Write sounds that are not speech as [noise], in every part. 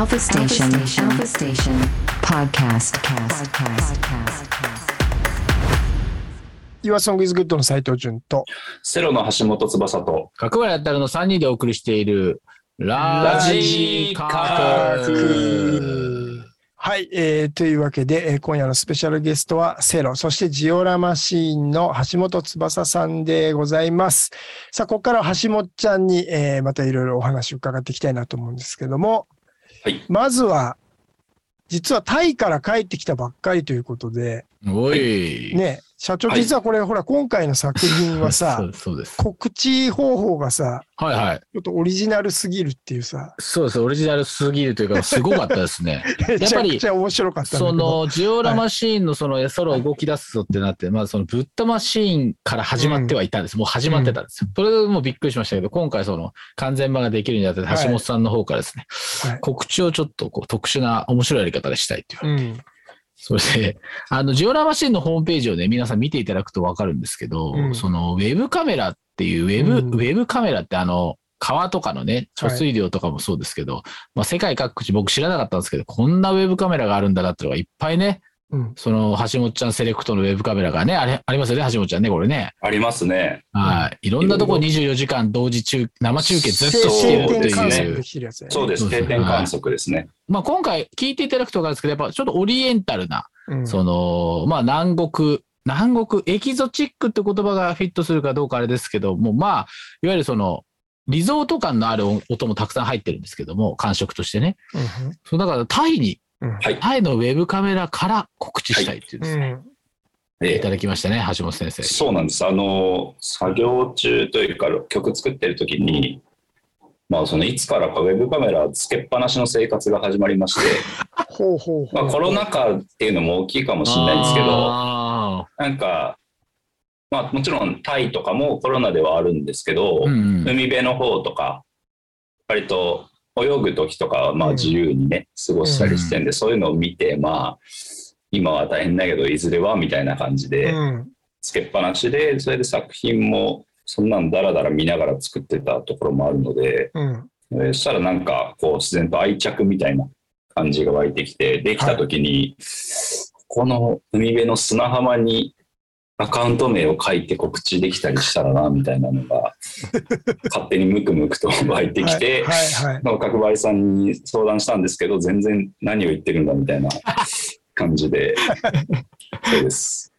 Alpha Station. Alpha Station. Podcast. Podcast. Podcast. 岩ソングイズグッドの斉藤潤と、セロの橋本翼と、角村やったらの3人でお送りしている、ラジカク。はい、えーというわけで、えー今夜のスペシャルゲストはセロ、そしてジオラマシーンの橋本翼さんでございます。さあ、ここからは橋本ちゃんに、えーまたいろいろお話を伺っていきたいなと思うんですけども、はい。まずは、実はタイから帰ってきたばっかりということで、おい。ね、社長、はい実はこれ、ほら、今回の作品はそさ、[laughs] うそうです。告知方法がさ、はいはい。ちょっとオリジナルすぎるっていうさ、そうです。オリジナルすぎるというか、すごかったですね。[laughs] めちゃぱりくちゃ面白かった。その、ジオラマシーンのその、ソロ動き出すぞってなって、まあ、その、ブッダマシーンから始まってはいたんです。もう始まってたんですよ。それでもうびっくりしましたけど、今回その、完全版ができるにあたって、はい橋本さんの方からですね、はい告知をちょっとこう特殊な面白いやり方でしたいっていう。うん。それで、あの、ジオラマシンのホームページをね、皆さん見ていただくとわかるんですけど、うんその、ウェブカメラっていう、ウェブ、うんウェブカメラってあの、川とかのね、貯水量とかもそうですけど、まあ世界各地僕知らなかったんですけど、こんなウェブカメラがあるんだなっていうのがいっぱいね、うん。その、橋本ちゃんセレクトのウェブカメラがね、あれ、ありますよね、橋本ちゃんね、これね。ありますね。はい。いろんなとこ24時間同時中、生中継ずっとしてるっていう。そうです。定点観測ですね。まあ今回聞いていただくと分かるんですけど、やっぱちょっとオリエンタルな、うん。その、まあ南国、南国、エキゾチックって言葉がフィットするかどうかあれですけども、まあ、いわゆるその、リゾート感のある音もたくさん入ってるんですけども、感触としてね。うんそうだからタイに、うんはい。タイのウェブカメラから告知したいっていうですね、うん。でいただきましたね、橋本先生。そうなんです。あの、作業中というか、曲作ってる時に、まあ、そのいつからかウェブカメラつけっぱなしの生活が始まりまして、[laughs] ほうほうほう。まあ、コロナ禍っていうのも大きいかもしれないんですけど、あなんか、まあ、もちろんタイとかもコロナではあるんですけど、ーうんうん海辺の方とか、割と泳ぐ時とかはまあうん。自由にね、過ごしたりしてんで、そういうのを見て、まあ、今は大変だけど、いずれはみたいな感じで、うん。つけっぱなしで、それで作品も、そんなんだらだら見ながら作ってたところもあるので、うしたらなんか、こう、自然と愛着みたいな感じが湧いてきて、できた時に、この海辺の砂浜にアカウント名を書いて告知できたりしたらな、みたいなのが、[laughs] 勝手にムクムクと湧いてきて、角張さんに相談したんですけど、全然何を言ってるんだみたいな [laughs] 感じで、そうです。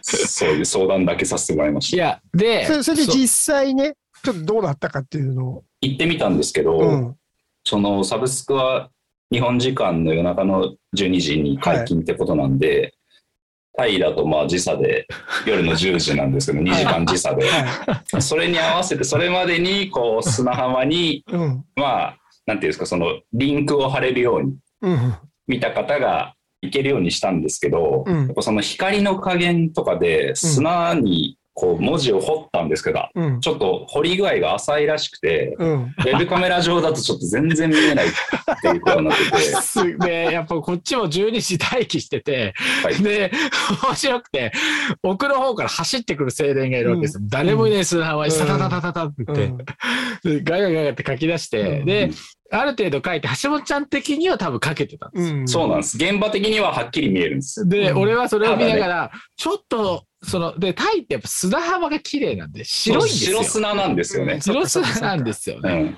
そういう相談だけさせてもらいました。いや、で、それそれでそ実際ね、ちょっとどうだったかっていうのを。行ってみたんですけど、うん。そのサブスクは日本時間の夜中の12時に解禁ってことなんで、タイだとまあ時差で夜の10時なんですけど、2時間時差で。はそれに合わせて、それまでにこう砂浜に。まあ、なんていうんですか、そのリンクを貼れるようにうん。見た方が行けるようにしたんですけど、うんやっぱその光の加減とかで砂にこう文字を彫ったんですけど、うん。ちょっと彫り具合が浅いらしくて、うん。ウェブカメラ上だとちょっと全然見えないっていうことになってて、すで、やっぱこっちも12時待機してて、はい。で、面白くて、奥の方から走ってくる青年がいるわけですよ。誰もいない砂浜にうん。タタタタタタって言って、でガヤガヤって書き出して、うん。で、ある程度書いて、橋本ちゃん的には多分書けてたんです。うん。そうなんです。現場的にははっきり見えるんです。で、うん俺はそれを見ながら、ちょっと、その、で、タイってやっぱ砂浜が綺麗なんで、白いんですよ。白砂なんですよね。白砂なんですよね。うん。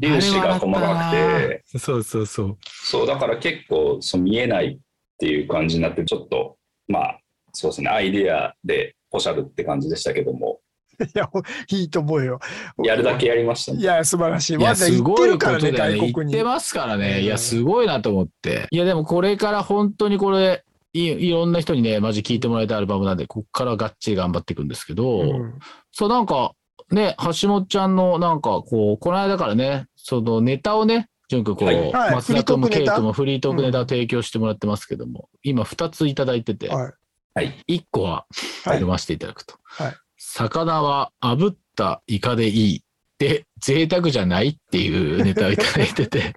粒子が細かくて、そうそうそう。そう、だから結構そう見えないっていう感じになって、ちょっと、まあ、そうですね、アイデアでおしゃるって感じでしたけども、[laughs] いや、いいと思うよ。やるだけやりましたね。いや、素晴らしい。いや、まだ行ってすごいこるからね、とだよね。外国に。行ってますからうんね。いや、すごいなと思って。いや、でもこれから本当にこれ、いいろんな人にね、マジ聴いてもらいたいアルバムなんで、こっからがっちり頑張っていくんですけど、うんそう、なんか、ね、橋本ちゃんの、なんか、こう、この間からね、そのネタをね、淳君、こう、はいはい松田君もケイ君もフリートークネタを提供してもらってますけども、今2ついただいてて、はい。はい。1個ははい読ませていただくと。はい魚は炙ったイカでいい。で、贅沢じゃないっていうネタをいただいてて。[laughs]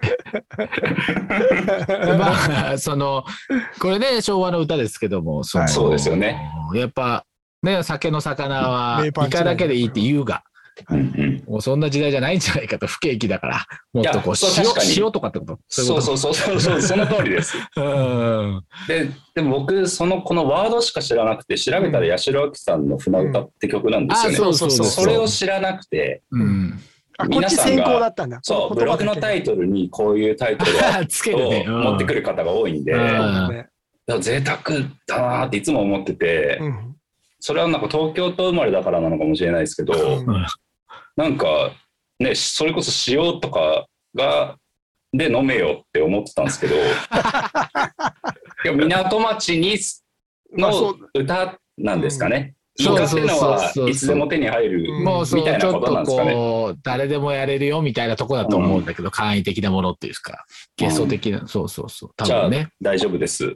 でまあ、その、これね、昭和の歌ですけども、そのはいそうですよね。やっぱ、ね、酒の魚はイカだけでいいって言うが、もうそんな時代じゃないんじゃないかと、不景気だから。もっとこういやそう確かに塩、塩とかってこと？そううそうそうそうそう、その通りです。[laughs] うん。で、でも僕、その、このワードしか知らなくて、調べたら八代亜紀さんの船歌って曲なんですよね。あそうそうそうそれを知らなくて、うん。あ、こっち先行だったんだ。そう、ブログのタイトルにこういうタイトルを [laughs] つけるね。うん持ってくる方が多いんで、うんだかル。ねら贅沢だなっていつも思ってて、うん。それはなんか東京都生まれだからなのかもしれないですけど、うんなんかね、それこそ塩とかが、で飲めよって思ってたんですけど、[laughs] いや港町にの歌なんですかね。うんイカっていうのそうそうそうそうはいつでも手に入るうんもうそう、みたいなちょっとことなんですかね。こう、誰でもやれるよみたいなとこだと思うんだけど、簡易的なものっていうか、ゲスト的な、そうそうそう、多じゃあ分ね。大丈夫です。い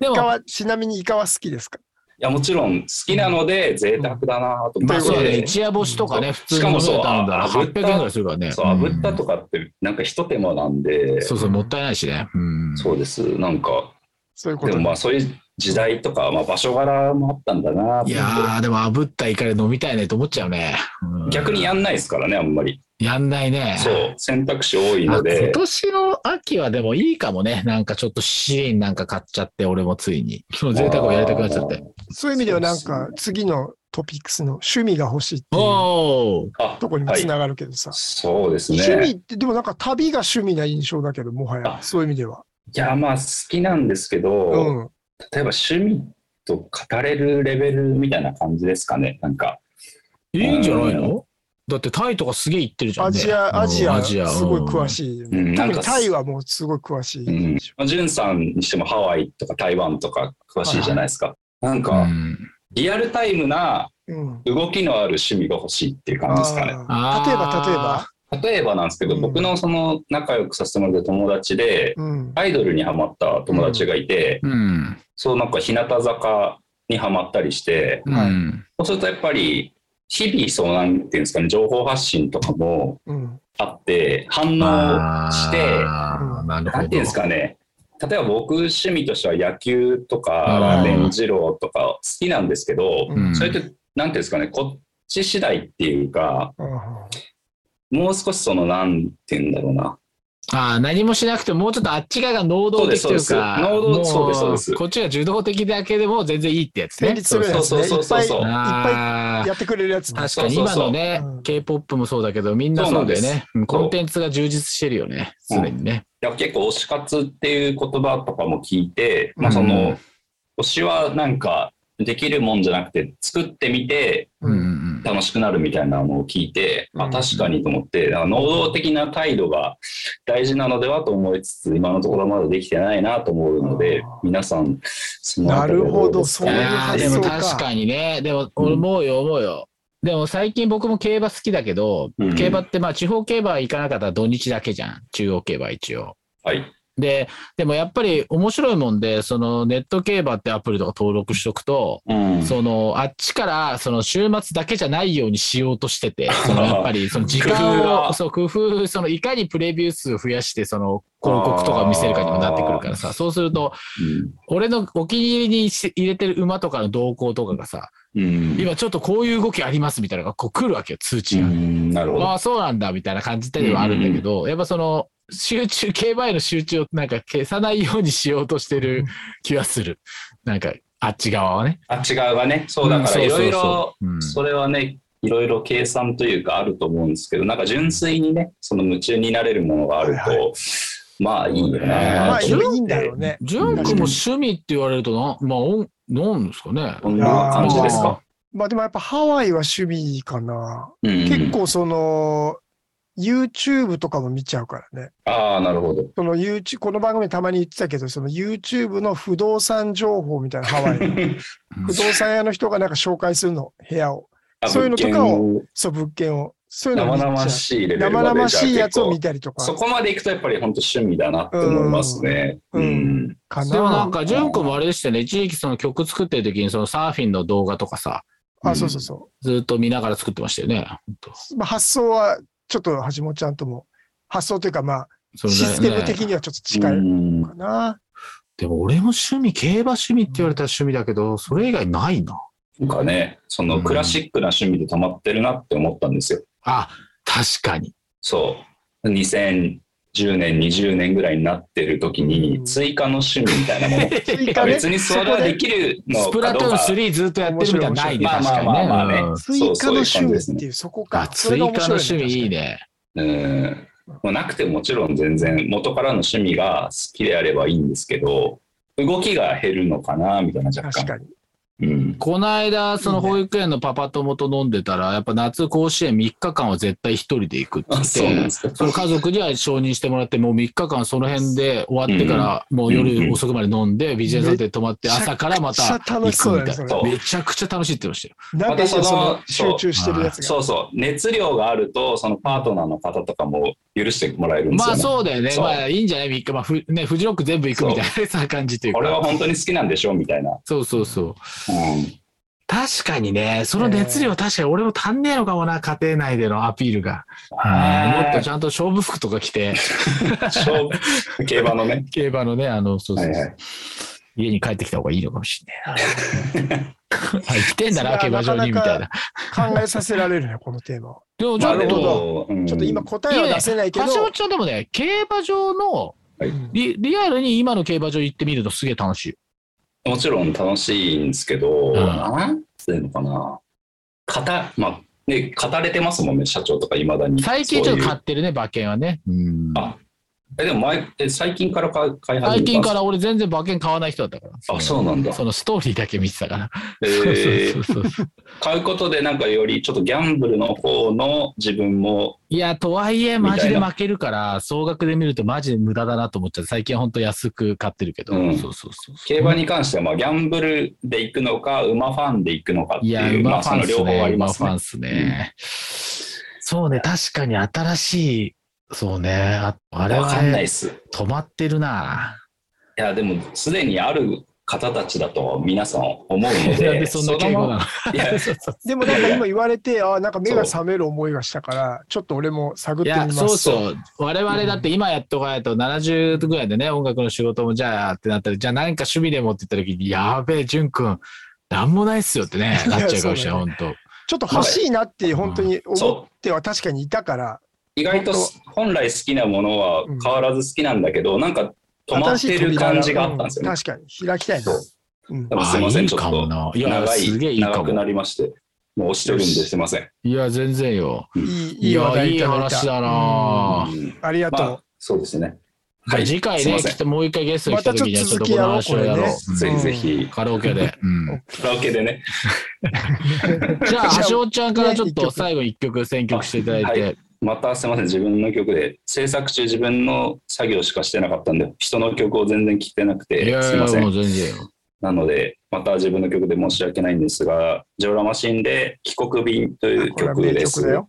でも、イカは、ちなみにイカは好きですか？や、もちろん好きなので贅沢だなと思って。まあそうだね、一夜干しとかね、普通に飲めたんだらしかもそう800円ぐらいするからね。そう、炙ったとかってなんか一手間なんで、そうそう、もったいないしね。うん。そうです。なんか、でそういうこともまあそういう時代とか、まあ場所柄もあったんだなといやでも炙ったイカで飲みたいねと思っちゃうね。うん逆にやんないですからね、あんまり。やんないね。そう、選択肢多いので。年の秋はでもいいかもね。なんかちょっとシリンなんか買っちゃって、俺もついに。その贅沢をやりたくなっちゃって。そういう意味ではなんか、次のトピックスの趣味が欲しいっていうとこにもはいつながるけどさ。そうですね。趣味って、でもなんか旅が趣味な印象だけど、もはや、あそういう意味では。いや、まあ好きなんですけど、うん。例えば趣味と語れるレベルみたいな感じですかね。なんか、いいんじゃないの？だってタイとかすげえ行ってるじゃん、ね。アジア、アジア、うんアジアすごい詳い。しいよね。うんなんか特にタイはもうすごい詳しい。うんまあ、ジュンさんにしてもハワイとか台湾とか詳しいじゃないですか。なんうか、んリアルタイムなうん。動きのある趣味が欲しいっていう感じですかね。例えば、例えば？あ例えばなんですけど、うん僕のその仲良くさせてもらった友達で、うん。アイドルにハマった友達がいて、ーうん。そうなんか日向坂にハマったりして。そうするとやっぱり日々そうなんていうんですかね、情報発信とかもうん。あって、反応して、あーなるほど。なんていうんですかね、例えば僕趣味としては野球とかうんラーメン二郎とか好きなんですけど、うん。それってなんていうんですかね、こっち次第っていうか、あもう少しそのなんていうんだろうな、ああ、何もしなくても、もうちょっとあっち側が能動的というそうか、ですそうです能動もそうですそうですこっちが受動的だけでも全然いいってやつね。そうっぱい、いっそうそうそうあーぱいやってくれるやつね。確かに今のねうん、K-POP もそうだけど、みんなそうだよね。うんコンテンツが充実してるよね、常にね。いや結構推し活っていう言葉とかも聞いて、まあ、そうんの推しはなんかできるもんじゃなくて作ってみてうん。楽しくなるみたいなのを聞いて、うん。あ確かにと思って能動的な態度が大事なのではと思いつつ今のところまだできてないなと思うので皆さんそのなるほどそういうでも確かにね、でも思うよ、思うよ。でも最近僕も競馬好きだけど、うん。競馬ってまあ地方競馬は行かなかったら土日だけじゃん。中央競馬一応。はいで、でもやっぱり面白いもんで、そのネット競馬ってアプリとか登録しとくと、うん。そのあっちからその週末だけじゃないようにしようとしてて、その [laughs] やっぱりその時間を、が。そう工夫、そのいかにプレビュー数を増やして、その広告とかを見せるかにもなってくるからさ、そうすると、俺のお気に入りにし入れてる馬とかの動向とかがさ、うん。うん今ちょっとこういう動きありますみたいなのがこう来るわけよ、通知うが。ん。なるほど。ああ、そうなんだみたいな感じではあるんだけど、やっぱその、集中、競馬への集中をなんか消さないようにしようとしてる気はする。なんか、あっち側はね。あっち側がねそうだからいろいろうんそれはねいろいろ計算というかあると思うんですけどなんか純粋にねその夢中になれるものがあると、はいまあいいよなまあ、あいいんだろうね。ジュン君も趣味って言われるとな、まあ、おんなんですかね。こんな感じですか？まあでもやっぱハワイは趣味かな。うん結構その、YouTube とかも見ちゃうからね。ああ、なるほど。その YouTube、この番組でたまに言ってたけど、その YouTube の不動産情報みたいなハワイの [laughs] 不動産屋の人がなんか紹介するの、部屋を。あそういうのとかを物件そう、物件を。そういうのを見ちゃう生々しいレベル生々しいやつを見たりとかそこまでいくとやっぱり本当趣味だなって思いますね。ううんん。かな。でもなんか、ジュン君もあれでしたよね。一時期その曲作ってる時にそのサーフィンの動画とかさ、あ、そうそうそずっと見ながら作ってましたよね。本当う。まあ、発想はちょっと橋本ちゃんとも、発想というかまあ、システムね的にはちょっと近いうんかな。でも俺も趣味、競馬趣味って言われたら趣味だけど、それ以外ないな。なんかね、そのクラシックな趣味で止まってるなって思ったんですよ。あ、確かに。そう。2010年、20年ぐらいになってる時にう、ん追加の趣味みたいなもの。[laughs] 追加ね別にそれはできるのスプラトゥーンかどうか。3ずっとやってるみたいなのないね、まあ確かにね。まあまあまあねうん追加の趣味っていう、そこあか。追加のが面白趣味いいね。ね。うん。もうなくてももちろん全然元からの趣味が好きであればいいんですけど、動きが減るのかな、みたいな若干。確かに。うん。この間、その保育園のパパ友と飲んでたら、やっぱ夏甲子園3日間は絶対一人で行くって言あ、ってその家族には承認してもらって、もう3日間その辺で終わってから、もう夜遅くまで飲んで、ビジネスホテル泊まって、朝からまた行くみたいな。めちゃくちゃ楽しいって言ってましたよ。なんかそのの集中してるやつが。そうそう。熱量があると、そのパートナーの方とかも許してもらえるんですまあ。そうだよね。まあいいんじゃない ?3 日。まあふ、ね、フジロック全部行くみたいなさ感じというこれはか。本当に好きなんでしょみたいな。そうそうそう。うん。確かにね、その熱量、確かに俺も足んねえのかもな、家庭内でのアピールが。もっとちゃんと勝負服とか着て、勝負、競馬のね。競馬のね、あの、そうそうはいはい家に帰ってきた方がいいのかもしれないな。[laughs] はい、来てんだな、競馬場にみたいな。考えさせられるね、[laughs] このテーマは。でもちょっなるほと、うんちょっと今答えは出せないけど、橋本ちゃんでもね、競馬場のはいうんリ、リアルに今の競馬場行ってみるとすげえ楽しい。もちろん楽しいんですけど、んなんていうのかな。語、まあ、ね、語れてますもんね、社長とかいまだに。最近ちょっと買ってるね、馬券はね。うんあえ、でも前、え最近から買い始めたん最近から俺全然馬券買わない人だったから。あ、そうなんだ。そのストーリーだけ見てたから。えー [laughs] そうそうそうそう買うことでなんかよりちょっとギャンブルの方の自分も、いや、とはいえ、マジで負けるから、総額で見るとマジで無駄だなと思っちゃって、最近は本当安く買ってるけど。うんそうそうそう。競馬に関してはまあギャンブルで行くのか、馬ファンで行くのかっていや、いう、ま馬ファンっすね。ありますね馬ファンっ。すね。そうね、確かに新しい、そうね、ああれはわかんないねっす。い止まってるな。や、でもすでにある方たちだと皆さん思うの [laughs] なんで、でそんな敬語なの？いや、そうそうでもなんか今言われて、ああ、なんか目が覚める思いがしたから、ちょっと俺も探ってみます。そうそう。我々だって今やっとかないと70ぐらいでね、音楽の仕事もじゃあってなったら、じゃあ何か趣味でもって言った時に、やべえ、淳君、なんもないっすよってね、[laughs] なっちゃうかもしれない、そう本当。ちょっと欲しいなって本当に思そっては確かにいたから、意外と本来好きなものは変わらず好きなんだけど、なんか止まってる感じがあったんですよね。うん確かに、開きたいな。う。ん。すいません、あいいちょっと。長すげえいい、いかも。長くなりまして、もう押してるんですいません。いや、全然よ。いい、いいいい。話だな。うん。うんありがとう。まあ、そうですね。じゃあ次回ね、もう一回ゲストに来た時にはちょっとこの話をやろう。ぜひぜひ、カラオケで。うん。カラオケでね、[laughs] じゃあ、橋本ちゃんからちょっと最後一曲選曲していただいて。あはまたすいません、自分の曲で、制作中自分の作業しかしてなかったんで、人の曲を全然聴いてなくいて、やいや、すいませ。もうん全然よ。なので、また自分の曲で申し訳ないんですが、ジョーラマシンで帰国便というこれは名曲です。曲だよ。